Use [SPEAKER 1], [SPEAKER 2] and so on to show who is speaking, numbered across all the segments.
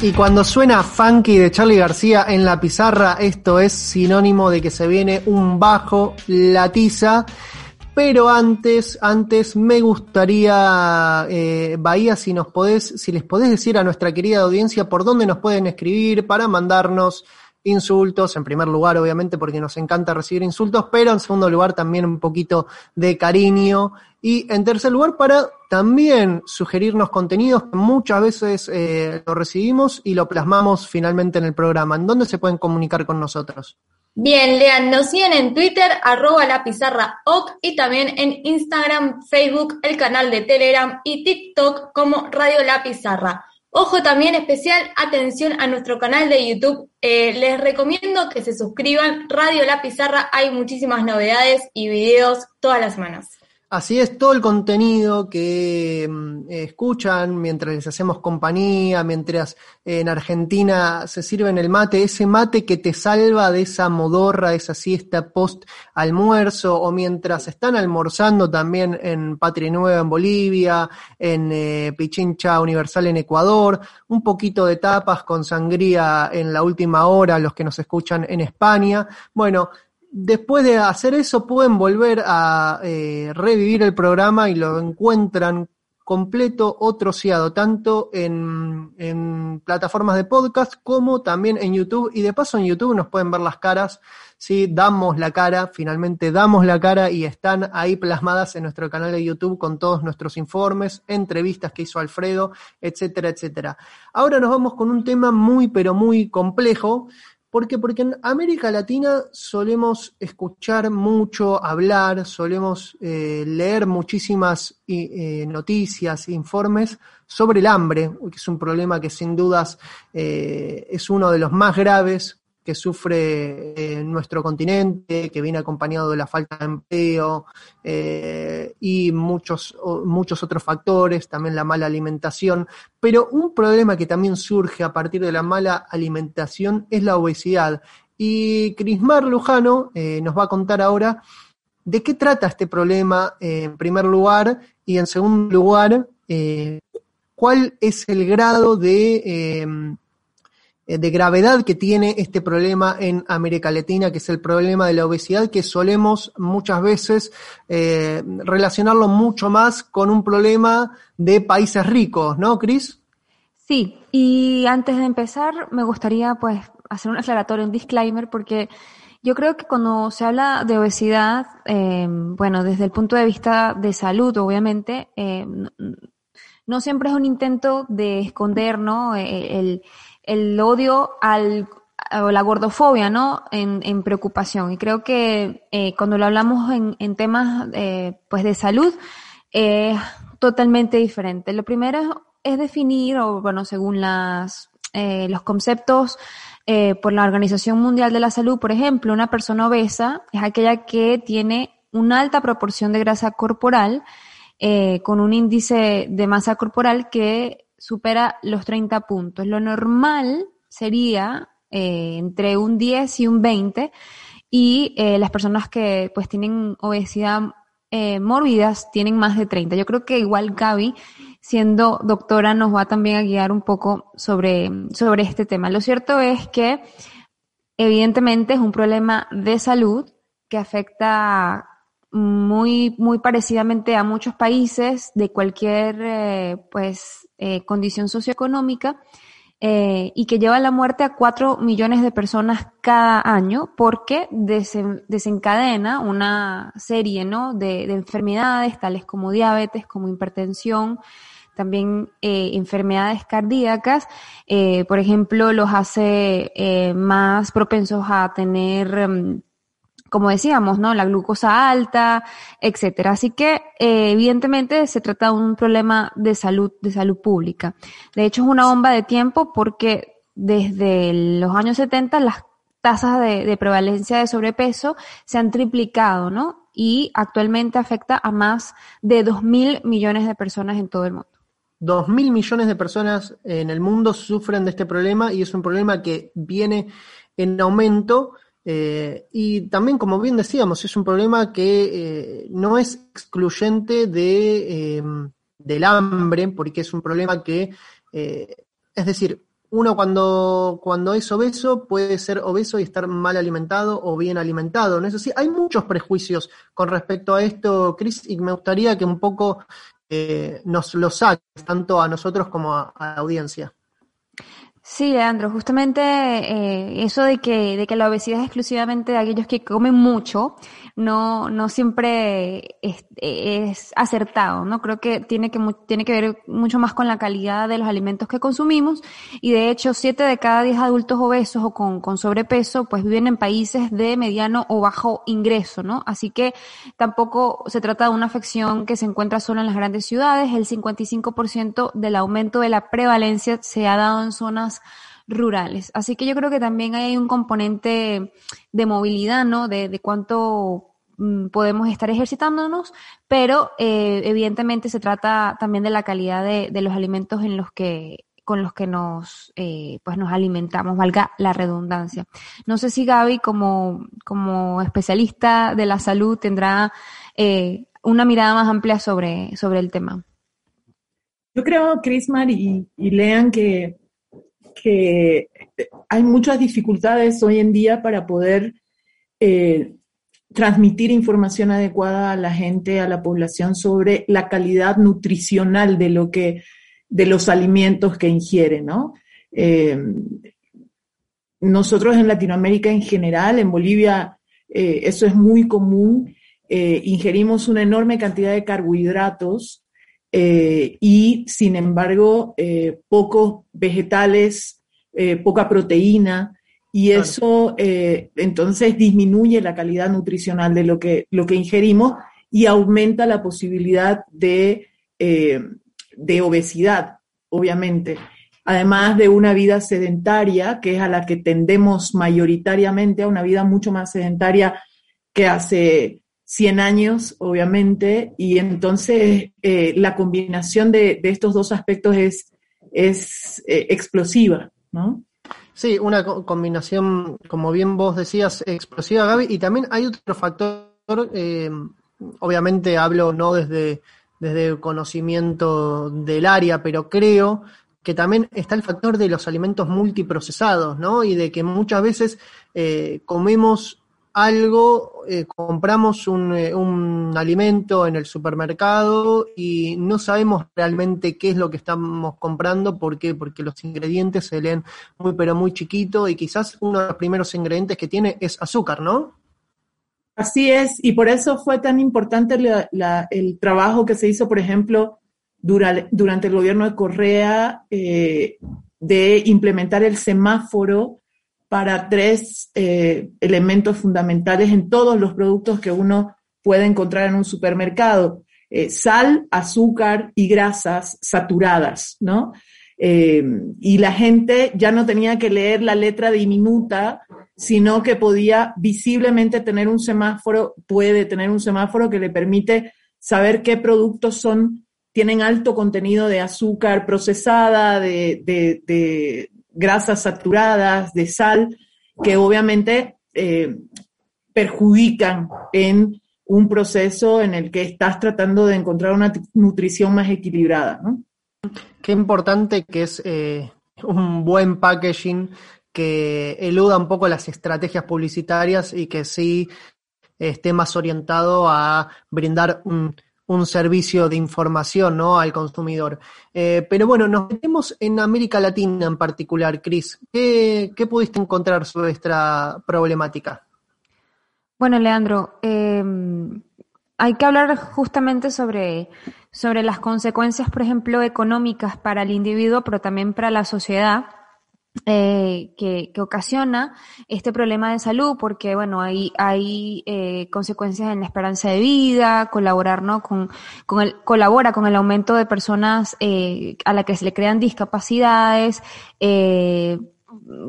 [SPEAKER 1] Y cuando suena funky de Charlie García en la pizarra, esto es sinónimo de que se viene un bajo, la tiza. Pero antes, antes me gustaría, eh, Bahía, si nos podés, si les podés decir a nuestra querida audiencia por dónde nos pueden escribir para mandarnos insultos, en primer lugar, obviamente, porque nos encanta recibir insultos, pero en segundo lugar también un poquito de cariño. Y en tercer lugar, para también sugerirnos contenidos que muchas veces eh, lo recibimos y lo plasmamos finalmente en el programa. ¿En dónde se pueden comunicar con nosotros?
[SPEAKER 2] Bien, Lean, nos siguen en Twitter, arroba la pizarra y también en Instagram, Facebook, el canal de Telegram y TikTok como Radio La Pizarra. Ojo también especial, atención a nuestro canal de YouTube. Eh, les recomiendo que se suscriban. Radio La Pizarra, hay muchísimas novedades y videos todas las semanas.
[SPEAKER 1] Así es, todo el contenido que mm, escuchan mientras les hacemos compañía, mientras en Argentina se sirven el mate, ese mate que te salva de esa modorra, esa siesta post almuerzo, o mientras están almorzando también en Patria Nueva en Bolivia, en eh, Pichincha Universal en Ecuador, un poquito de tapas con sangría en la última hora, los que nos escuchan en España. Bueno, después de hacer eso pueden volver a eh, revivir el programa y lo encuentran completo o troceado, tanto en, en, plataformas de podcast como también en YouTube. Y de paso en YouTube nos pueden ver las caras, ¿sí? Damos la cara, finalmente damos la cara y están ahí plasmadas en nuestro canal de YouTube con todos nuestros informes, entrevistas que hizo Alfredo, etcétera, etcétera. Ahora nos vamos con un tema muy, pero muy complejo, ¿Por qué? Porque en América Latina solemos escuchar mucho, hablar, solemos eh, leer muchísimas eh, noticias, informes sobre el hambre, que es un problema que sin dudas eh, es uno de los más graves que sufre eh, nuestro continente, que viene acompañado de la falta de empleo eh, y muchos, muchos otros factores, también la mala alimentación. Pero un problema que también surge a partir de la mala alimentación es la obesidad. Y Crismar Lujano eh, nos va a contar ahora de qué trata este problema en primer lugar y en segundo lugar, cuál es el grado de eh, de gravedad que tiene este problema en América Latina, que es el problema de la obesidad, que solemos muchas veces eh, relacionarlo mucho más con un problema de países ricos, ¿no, Cris?
[SPEAKER 3] Sí, y antes de empezar me gustaría pues hacer un aclaratorio, un disclaimer, porque yo creo que cuando se habla de obesidad, eh, bueno, desde el punto de vista de salud, obviamente, no siempre es un intento de esconder, ¿no? el el odio al, o la gordofobia, ¿no? En, en preocupación. Y creo que eh, cuando lo hablamos en, en temas eh, pues de salud, es totalmente diferente. Lo primero es definir, o bueno, según las, eh, los conceptos eh, por la Organización Mundial de la Salud, por ejemplo, una persona obesa es aquella que tiene una alta proporción de grasa corporal, eh, con un índice de masa corporal que supera los 30 puntos. Lo normal sería eh, entre un 10 y un 20 y eh, las personas que pues tienen obesidad eh, mórbidas tienen más de 30. Yo creo que igual Gaby, siendo doctora, nos va también a guiar un poco sobre, sobre este tema. Lo cierto es que evidentemente es un problema de salud que afecta muy, muy parecidamente a muchos países de cualquier, eh, pues, eh, condición socioeconómica, eh, y que lleva la muerte a cuatro millones de personas cada año porque desencadena una serie, ¿no? De, de enfermedades tales como diabetes, como hipertensión, también enfermedades cardíacas, por ejemplo, los hace más propensos a tener, mm, como decíamos, ¿no? La glucosa alta, etcétera. Así que, evidentemente, se trata de un problema de salud, de salud pública. De hecho, es una bomba de tiempo porque desde los años 70 las tasas de, prevalencia de sobrepeso se han triplicado, ¿no? Y actualmente afecta a más de 2 mil millones de personas en todo el mundo.
[SPEAKER 1] Dos mil millones de personas en el mundo sufren de este problema y es un problema que viene en aumento. Eh, y también, como bien decíamos, es un problema que eh, no es excluyente de, eh, del hambre, porque es un problema que, es decir, uno cuando, cuando es obeso puede ser obeso y estar mal alimentado o bien alimentado, ¿no es así? Hay muchos prejuicios con respecto a esto, Cris, y me gustaría que un poco eh, nos lo saques, tanto a nosotros como a la audiencia.
[SPEAKER 3] Sí, Leandro, justamente eh, eso de que, de que la obesidad es exclusivamente de aquellos que comen mucho, no, no siempre es, es, acertado, ¿no? Creo que tiene que, tiene que ver mucho más con la calidad de los alimentos que consumimos y de hecho siete de cada diez adultos obesos o con, con sobrepeso pues viven en países de mediano o bajo ingreso, ¿no? Así que tampoco se trata de una afección que se encuentra solo en las grandes ciudades, el 55% del aumento de la prevalencia se ha dado en zonas rurales. Así que yo creo que también hay un componente de movilidad, ¿no? De, cuánto mm, podemos estar ejercitándonos, pero eh, evidentemente se trata también de la calidad de, los alimentos en los que con los que nos eh, pues nos alimentamos, valga la redundancia. No sé si Gaby como, como especialista de la salud tendrá eh, una mirada más amplia sobre, sobre el tema.
[SPEAKER 4] Yo creo, Crismar y, y Lean, que que hay muchas dificultades hoy en día para poder eh, transmitir información adecuada a la gente, a la población sobre la calidad nutricional de lo que, de los alimentos que ingieren, ¿no? Eh, nosotros en Latinoamérica en general, en Bolivia, eh, eso es muy común. ingerimos una enorme cantidad de carbohidratos eh, y sin embargo eh, pocos vegetales, eh, poca proteína y eso entonces disminuye la calidad nutricional de lo que, lo que ingerimos y aumenta la posibilidad de, de obesidad, obviamente. Además de una vida sedentaria, que es a la que tendemos mayoritariamente, a una vida mucho más sedentaria que hace 100 años, obviamente, y entonces eh, la combinación de, estos dos aspectos es, es eh, explosiva, ¿no?
[SPEAKER 1] Sí, una combinación, como bien vos decías, explosiva, Gaby, y también hay otro factor, eh, obviamente hablo no desde, desde el conocimiento del área, pero creo que también está el factor de los alimentos multiprocesados, ¿no? Y de que muchas veces comemos algo, eh, compramos eh, un, alimento en el supermercado y no sabemos realmente qué es lo que estamos comprando, ¿por qué? Porque los ingredientes se leen muy pero muy chiquito y quizás uno de los primeros ingredientes que tiene es azúcar, ¿no?
[SPEAKER 4] Así es, y por eso fue tan importante el trabajo que se hizo, por ejemplo, durante el gobierno de Correa eh, de implementar el semáforo para tres eh, elementos fundamentales en todos los productos que uno puede encontrar en un supermercado. Eh, sal, azúcar y grasas saturadas, ¿no? Eh, y la gente ya no tenía que leer la letra diminuta, sino que podía visiblemente tener un semáforo, puede tener un semáforo que le permite saber qué productos son, tienen alto contenido de azúcar procesada, de, de grasas saturadas, de sal, que obviamente eh, perjudican en un proceso en el que estás tratando de encontrar una nutrición más equilibrada. ¿no?
[SPEAKER 1] Qué importante que es eh, un buen packaging que eluda un poco las estrategias publicitarias y que sí esté más orientado a brindar un un servicio de información ¿no? al consumidor. Eh, pero bueno, nos metemos en América Latina en particular, Cris. ¿Qué, pudiste encontrar sobre esta problemática?
[SPEAKER 3] Bueno, Leandro, em, hay que hablar justamente sobre, sobre las consecuencias, por ejemplo, económicas para el individuo, pero también para la sociedad. Eh, que, que, ocasiona este problema de salud, porque bueno, hay, hay eh, consecuencias en la esperanza de vida, colaborar, ¿no? Con, con el, colabora con el aumento de personas eh, a la que se le crean discapacidades, eh,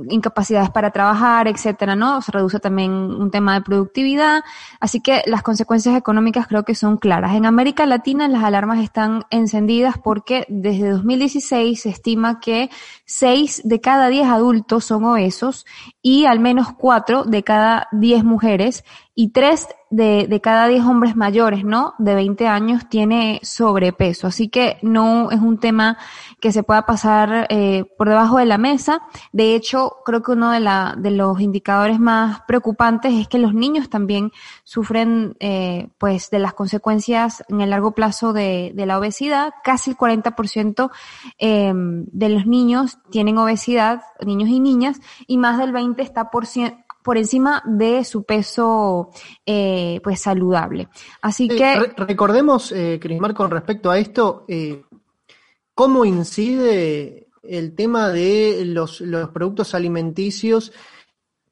[SPEAKER 3] incapacidades para trabajar, etcétera, ¿no? Se reduce también un tema de productividad. Así que las consecuencias económicas creo que son claras. En América Latina las alarmas están encendidas porque desde 2016 se estima que 6 de cada 10 adultos son obesos y al menos 4 de cada 10 mujeres y 3 de, de cada 10 hombres mayores, ¿no? De 20 años tiene sobrepeso. Así que no es un tema que se pueda pasar eh, por debajo de la mesa. De hecho, creo que uno de, la, de los indicadores más preocupantes es que los niños también sufren eh, pues de las consecuencias en el largo plazo de, de la obesidad. Casi el 40% eh, de los niños tienen obesidad, niños y niñas, y más del 20 está por por encima de su peso eh, pues saludable. Así que...
[SPEAKER 1] recordemos, eh, Crismar, con respecto a esto, eh, cómo incide el tema de los, productos alimenticios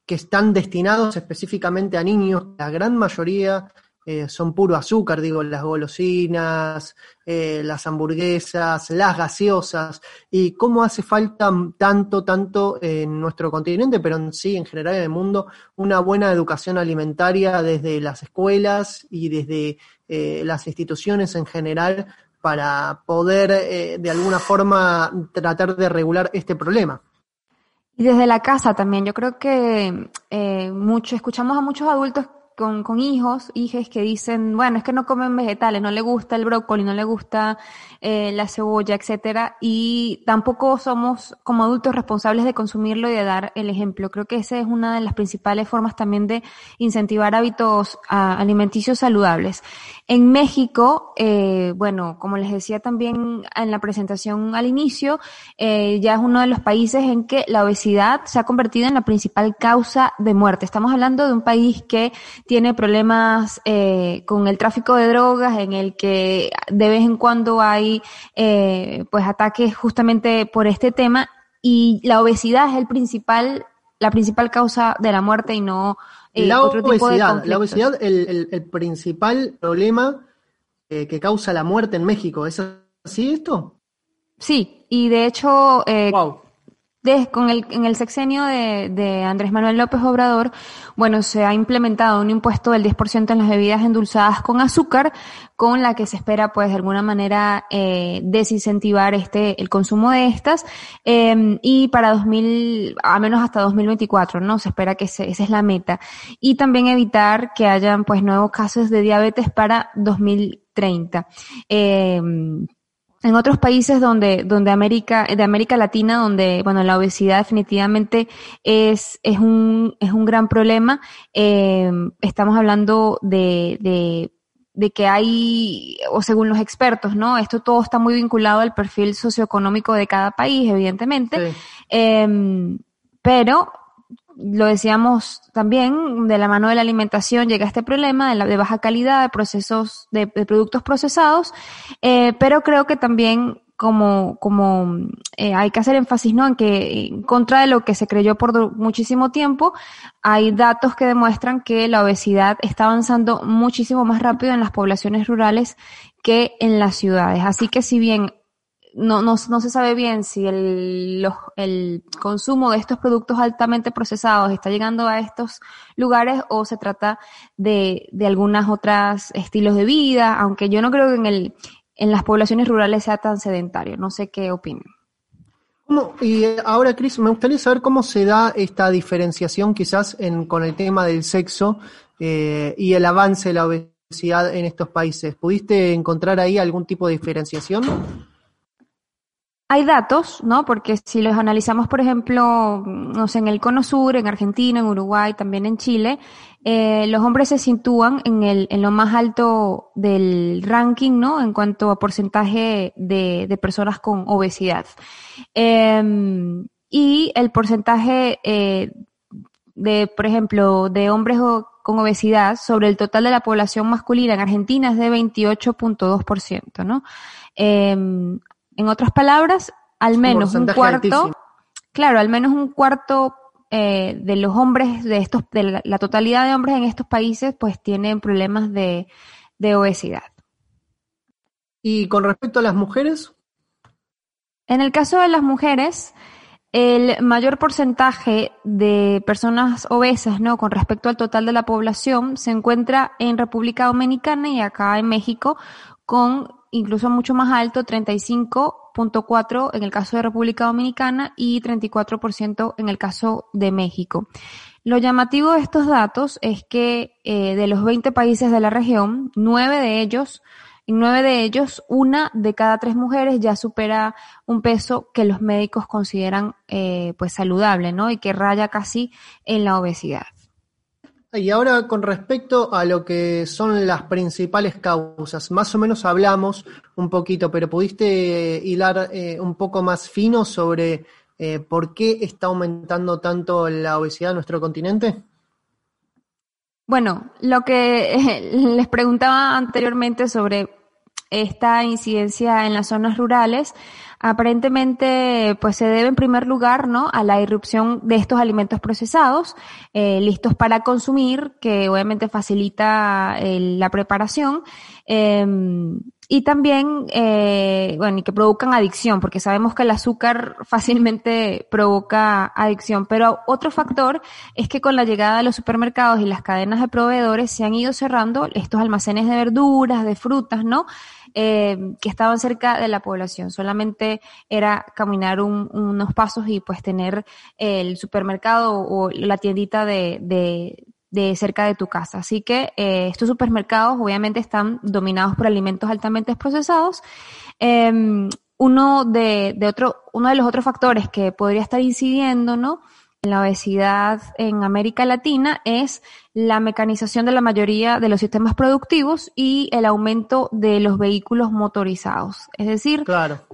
[SPEAKER 1] que están destinados específicamente a niños, la gran mayoría eh, son puro azúcar, digo, las golosinas, eh, las hamburguesas, las gaseosas, y cómo hace falta tanto, tanto en nuestro continente, pero en sí, en general en el mundo, una buena educación alimentaria desde las escuelas y desde eh, las instituciones en general para poder de alguna forma tratar de regular este problema.
[SPEAKER 3] Y desde la casa también, yo creo que mucho, escuchamos a muchos adultos con, con hijos, hijas que dicen, bueno, es que no comen vegetales, no le gusta el brócoli, no le gusta eh, la cebolla, etcétera, y tampoco somos como adultos responsables de consumirlo y de dar el ejemplo. Creo que esa es una de las principales formas también de incentivar hábitos alimenticios saludables. En México, eh, bueno, como les decía también en la presentación al inicio, eh, ya es uno de los países en que la obesidad se ha convertido en la principal causa de muerte. Estamos hablando de un país que tiene problemas eh, con el tráfico de drogas, en el que de vez en cuando hay eh, pues ataques justamente por este tema y la obesidad es el principal la principal causa de la muerte y no
[SPEAKER 1] eh, la otro tipo de La obesidad, el, el, principal problema eh, que causa la muerte en México, ¿es así esto?
[SPEAKER 3] Sí, y de hecho, eh, con el, en el sexenio de, de, Andrés Manuel López Obrador, bueno, se ha implementado un impuesto del 10% en las bebidas endulzadas con azúcar, con la que se espera, pues, de alguna manera, eh, desincentivar este, el consumo de estas, eh, y para 2000, a menos hasta 2024, ¿no? Se espera que esa es la meta. Y también evitar que hayan, pues, nuevos casos de diabetes para 2030. Eh, en otros países donde, donde América, de América Latina, donde, bueno, la obesidad definitivamente es, es un, es un gran problema, eh, estamos hablando de, de, de que hay, o según los expertos, ¿no? Esto todo está muy vinculado al perfil socioeconómico de cada país, evidentemente. Eh, pero lo decíamos también, de la mano de la alimentación llega este problema de, la, de baja calidad, de procesos, de, productos procesados, eh, pero creo que también como, como eh, hay que hacer énfasis ¿no? en que en contra de lo que se creyó por muchísimo tiempo, hay datos que demuestran que la obesidad está avanzando muchísimo más rápido en las poblaciones rurales que en las ciudades. Así que si bien no, no, no se sabe bien si el, los, el consumo de estos productos altamente procesados está llegando a estos lugares o se trata de, de algunas otras estilos de vida, aunque yo no creo que en, el, en las poblaciones rurales sea tan sedentario. No sé qué opinan.
[SPEAKER 1] Y ahora, Cris, me gustaría saber cómo se da esta diferenciación quizás en, con el tema del sexo eh, y el avance de la obesidad en estos países. ¿Pudiste encontrar ahí algún tipo de diferenciación?
[SPEAKER 3] Hay datos, ¿no? Porque si los analizamos, por ejemplo, no sé, en el Cono Sur, en Argentina, en Uruguay, también en Chile, eh, los hombres se sitúan en, el, en lo más alto del ranking, ¿no? En cuanto a porcentaje de, de personas con obesidad. Eh, y el porcentaje eh, de, por ejemplo, de hombres con obesidad sobre el total de la población masculina en Argentina es de 28.2%, ¿no? En otras palabras, al menos un, cuarto, claro, al menos un cuarto eh, de los hombres de estos, de la, totalidad de hombres en estos países, pues tienen problemas de, de obesidad.
[SPEAKER 1] ¿Y con respecto a las mujeres?
[SPEAKER 3] En el caso de las mujeres, el mayor porcentaje de personas obesas, ¿no? Con respecto al total de la población, se encuentra en República Dominicana y acá en México, con incluso mucho más alto, 35.4 en el caso de República Dominicana y 34% en el caso de México. Lo llamativo de estos datos es que eh, de los 20 países de la región, nueve de ellos en nueve de ellos, una de cada tres mujeres ya supera un peso que los médicos consideran eh, pues saludable, ¿no? Y que raya casi en la obesidad.
[SPEAKER 1] Y ahora con respecto a lo que son las principales causas, más o menos hablamos un poquito, pero ¿pudiste hilar eh, un poco más fino sobre eh, por qué está aumentando tanto la obesidad en nuestro continente?
[SPEAKER 3] Bueno, lo que les preguntaba anteriormente sobre esta incidencia en las zonas rurales aparentemente pues se debe en primer lugar no a la irrupción de estos alimentos procesados eh, listos para consumir que obviamente facilita la preparación em, y también, eh, bueno, y que provocan adicción, porque sabemos que el azúcar fácilmente provoca adicción. Pero otro factor es que con la llegada de los supermercados y las cadenas de proveedores se han ido cerrando estos almacenes de verduras, de frutas, ¿no? Eh, que estaban cerca de la población. Solamente era caminar unos pasos y pues tener el supermercado o la tiendita de, de cerca de tu casa. Así que eh, estos supermercados obviamente están dominados por alimentos altamente procesados. Em, uno de, de, otro, uno de los otros factores que podría estar incidiendo, ¿no? La obesidad en América Latina es la mecanización de la mayoría de los sistemas productivos y el aumento de los vehículos motorizados. Es decir,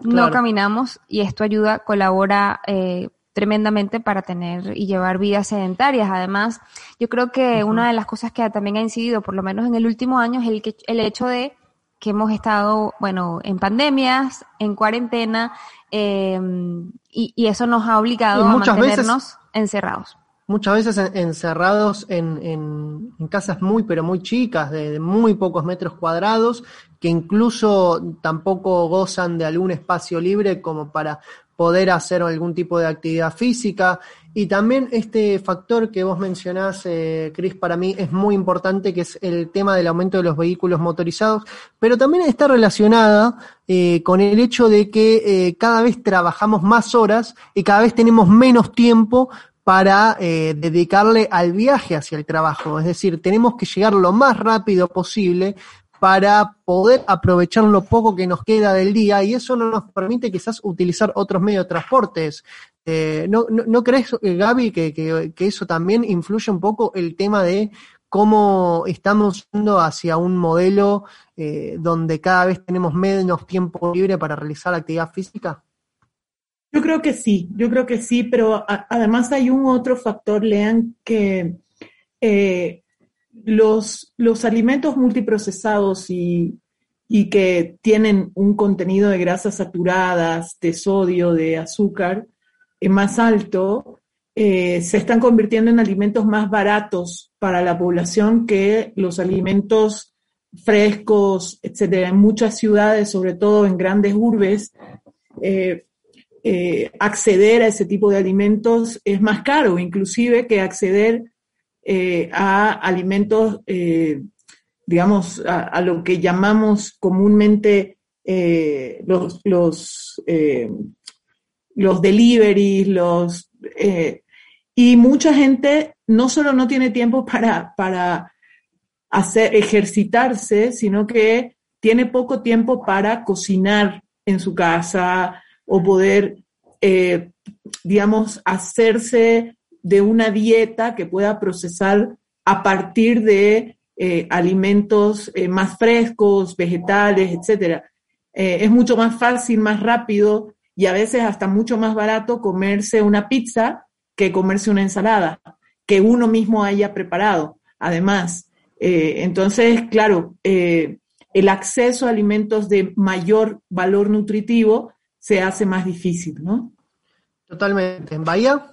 [SPEAKER 3] no caminamos y esto ayuda, colabora eh, tremendamente para tener y llevar vidas sedentarias. Además, yo creo que una de las cosas que también ha incidido, por lo menos en el último año, es el, que, el hecho de que hemos estado, bueno, en pandemias, en cuarentena, em, y, eso nos ha obligado a mantenernos encerrados.
[SPEAKER 1] Muchas veces encerrados en, en, casas muy, pero muy chicas, de muy pocos metros cuadrados, que incluso tampoco gozan de algún espacio libre como para poder hacer algún tipo de actividad física. Y también este factor que vos mencionás, eh, Cris, para mí es muy importante, que es el tema del aumento de los vehículos motorizados, pero también está relacionada eh, con el hecho de que eh, cada vez trabajamos más horas y cada vez tenemos menos tiempo para eh, dedicarle al viaje hacia el trabajo. Es decir, tenemos que llegar lo más rápido posible para poder aprovechar lo poco que nos queda del día y eso no nos permite quizás utilizar otros medios de transportes. Eh, ¿no, no, crees, eh, Gaby, que, que, eso también influye un poco el tema de cómo estamos yendo hacia un modelo eh, donde cada vez tenemos menos tiempo libre para realizar actividad física?
[SPEAKER 4] Yo creo que sí, yo creo que sí, pero además hay un otro factor, Lean, que los, los alimentos multiprocesados y, y que tienen un contenido de grasas saturadas, de sodio, de azúcar eh, más alto, eh, se están convirtiendo en alimentos más baratos para la población que los alimentos frescos, etcétera. En muchas ciudades, sobre todo en grandes urbes, eh, acceder a ese tipo de alimentos es más caro, inclusive que acceder eh, a alimentos, eh, digamos, a, lo que llamamos comúnmente eh, los, los, los deliveries, los... y mucha gente no solo no tiene tiempo para, para hacer, ejercitarse, sino que tiene poco tiempo para cocinar en su casa o poder, digamos, hacerse de una dieta que pueda procesar a partir de eh, alimentos eh, más frescos, vegetales, etc. Eh, es mucho más fácil, más rápido y a veces hasta mucho más barato comerse una pizza que comerse una ensalada. que uno mismo haya preparado, además. Entonces, claro, el acceso a alimentos de mayor valor nutritivo se hace más difícil, ¿no?
[SPEAKER 1] Totalmente. ¿En Bahía?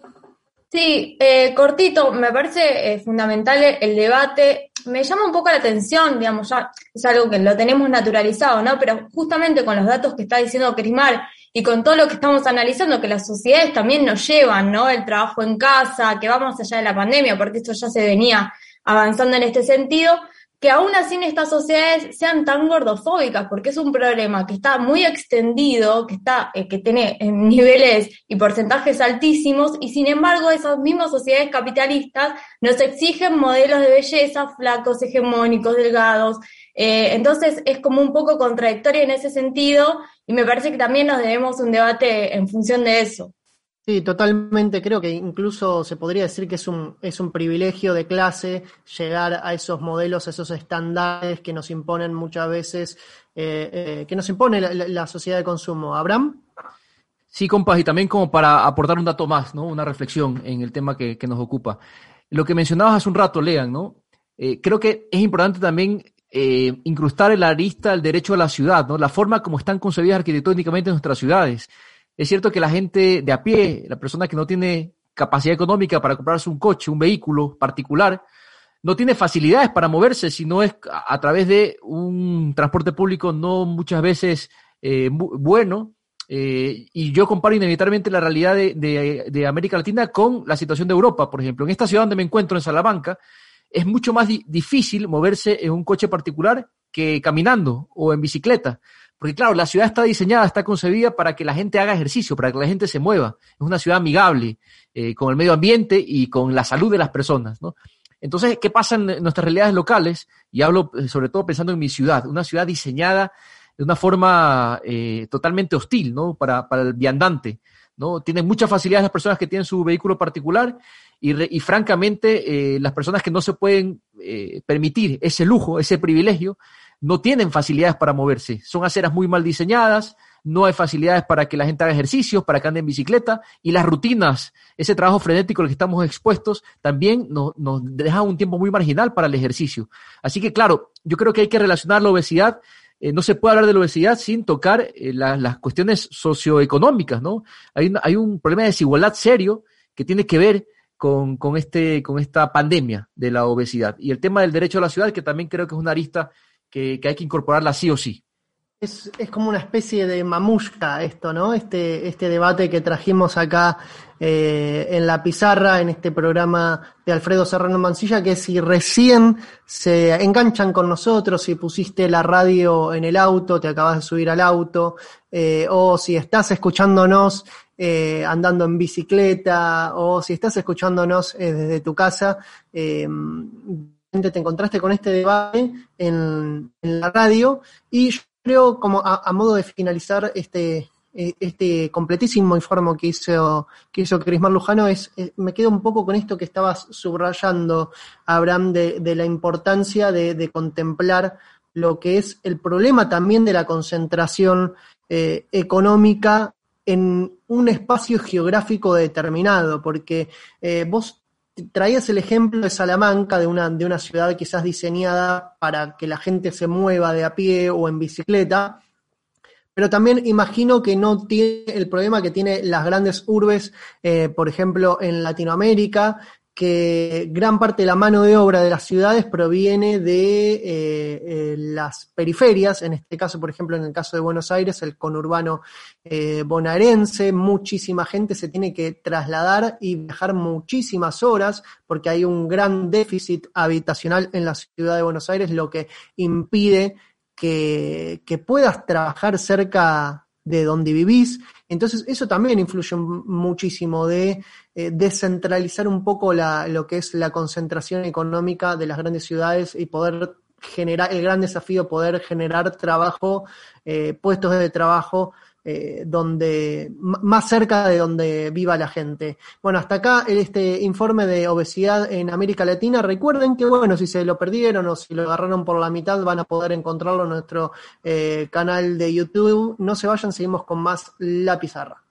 [SPEAKER 2] Sí, eh, cortito, me parece eh, fundamental el debate. Me llama un poco la atención, digamos, ya es algo que lo tenemos naturalizado, ¿no? Pero justamente con los datos que está diciendo Crismar y con todo lo que estamos analizando, que las sociedades también nos llevan, ¿no? El trabajo en casa, que va más allá de la pandemia, porque esto ya se venía avanzando en este sentido que aún así en estas sociedades sean tan gordofóbicas, porque es un problema que está muy extendido, que está, eh, que tiene niveles y porcentajes altísimos, y sin embargo esas mismas sociedades capitalistas nos exigen modelos de belleza flacos, hegemónicos, delgados. Eh, entonces es como un poco contradictorio en ese sentido, y me parece que también nos debemos un debate en función de eso.
[SPEAKER 1] Sí, totalmente. Creo que incluso se podría decir que es un, es un privilegio de clase llegar a esos modelos, a esos estándares que nos imponen muchas veces, eh, eh, que nos impone la, sociedad de consumo. ¿Abraham?
[SPEAKER 5] Sí, compas, y también como para aportar un dato más, ¿no? Una reflexión en el tema que, nos ocupa. Lo que mencionabas hace un rato, Lean, ¿no? Eh, creo que es importante también incrustar en la arista el derecho a la ciudad, ¿no? La forma como están concebidas arquitectónicamente nuestras ciudades. Es cierto que la gente de a pie, la persona que no tiene capacidad económica para comprarse un coche, un vehículo particular, no tiene facilidades para moverse si no es a, través de un transporte público no muchas veces eh, bueno. Eh, y yo comparo inevitablemente la realidad de, América Latina con la situación de Europa, por ejemplo. En esta ciudad donde me encuentro, en Salamanca, es mucho más difícil moverse en un coche particular que caminando o en bicicleta. Porque claro, la ciudad está diseñada, está concebida para que la gente haga ejercicio, para que la gente se mueva. Es una ciudad amigable eh, con el medio ambiente y con la salud de las personas, ¿no? Entonces, ¿qué pasa en nuestras realidades locales? Y hablo eh, sobre todo pensando en mi ciudad, una ciudad diseñada de una forma eh, totalmente hostil, ¿no? Para, para el viandante, ¿no? Tienen muchas facilidades las personas que tienen su vehículo particular y, y francamente las personas que no se pueden permitir ese lujo, ese privilegio, no tienen facilidades para moverse. Son aceras muy mal diseñadas, no hay facilidades para que la gente haga ejercicios, para que ande en bicicleta, y las rutinas, ese trabajo frenético al que estamos expuestos, también nos, nos deja un tiempo muy marginal para el ejercicio. Así que, claro, yo creo que hay que relacionar la obesidad. Eh, no se puede hablar de la obesidad sin tocar eh, las cuestiones socioeconómicas, ¿no? Hay, hay un problema de desigualdad serio que tiene que ver con, con, este, con esta pandemia de la obesidad. Y el tema del derecho a la ciudad, que también creo que es una arista que, hay que incorporarla sí o sí.
[SPEAKER 1] Es, como una especie de mamushka esto, ¿no? Este, este debate que trajimos acá eh, en la pizarra, en este programa de Alfredo Serrano Mancilla, que si recién se enganchan con nosotros, si pusiste la radio en el auto, te acabas de subir al auto, eh, o si estás escuchándonos eh, andando en bicicleta, o si estás escuchándonos desde tu casa, te encontraste con este debate en, la radio y yo creo como a, modo de finalizar este, eh, este completísimo informe que hizo, que hizo Crismar Lujano es, eh, me quedo un poco con esto que estabas subrayando, Abraham, de, la importancia de, contemplar lo que es el problema también de la concentración eh, económica en un espacio geográfico determinado, porque vos traías el ejemplo de Salamanca, de una, de una ciudad quizás diseñada para que la gente se mueva de a pie o en bicicleta, pero también imagino que no tiene el problema que tiene las grandes urbes, eh, por ejemplo, en Latinoamérica, que gran parte de la mano de obra de las ciudades proviene de eh, eh, las periferias, en este caso, por ejemplo, en el caso de Buenos Aires, el conurbano eh, bonaerense, muchísima gente se tiene que trasladar y viajar muchísimas horas porque hay un gran déficit habitacional en la ciudad de Buenos Aires, lo que impide que, que puedas trabajar cerca de donde vivís. Entonces, eso también influye muchísimo de eh, descentralizar un poco la, lo que es la concentración económica de las grandes ciudades y poder generar, el gran desafío, poder generar trabajo, eh, puestos de trabajo eh, donde más cerca de donde viva la gente. Bueno, hasta acá este informe de obesidad en América Latina. Recuerden que, bueno, si se lo perdieron o si lo agarraron por la mitad, van a poder encontrarlo en nuestro canal de YouTube. No se vayan, seguimos con más La Pizarra.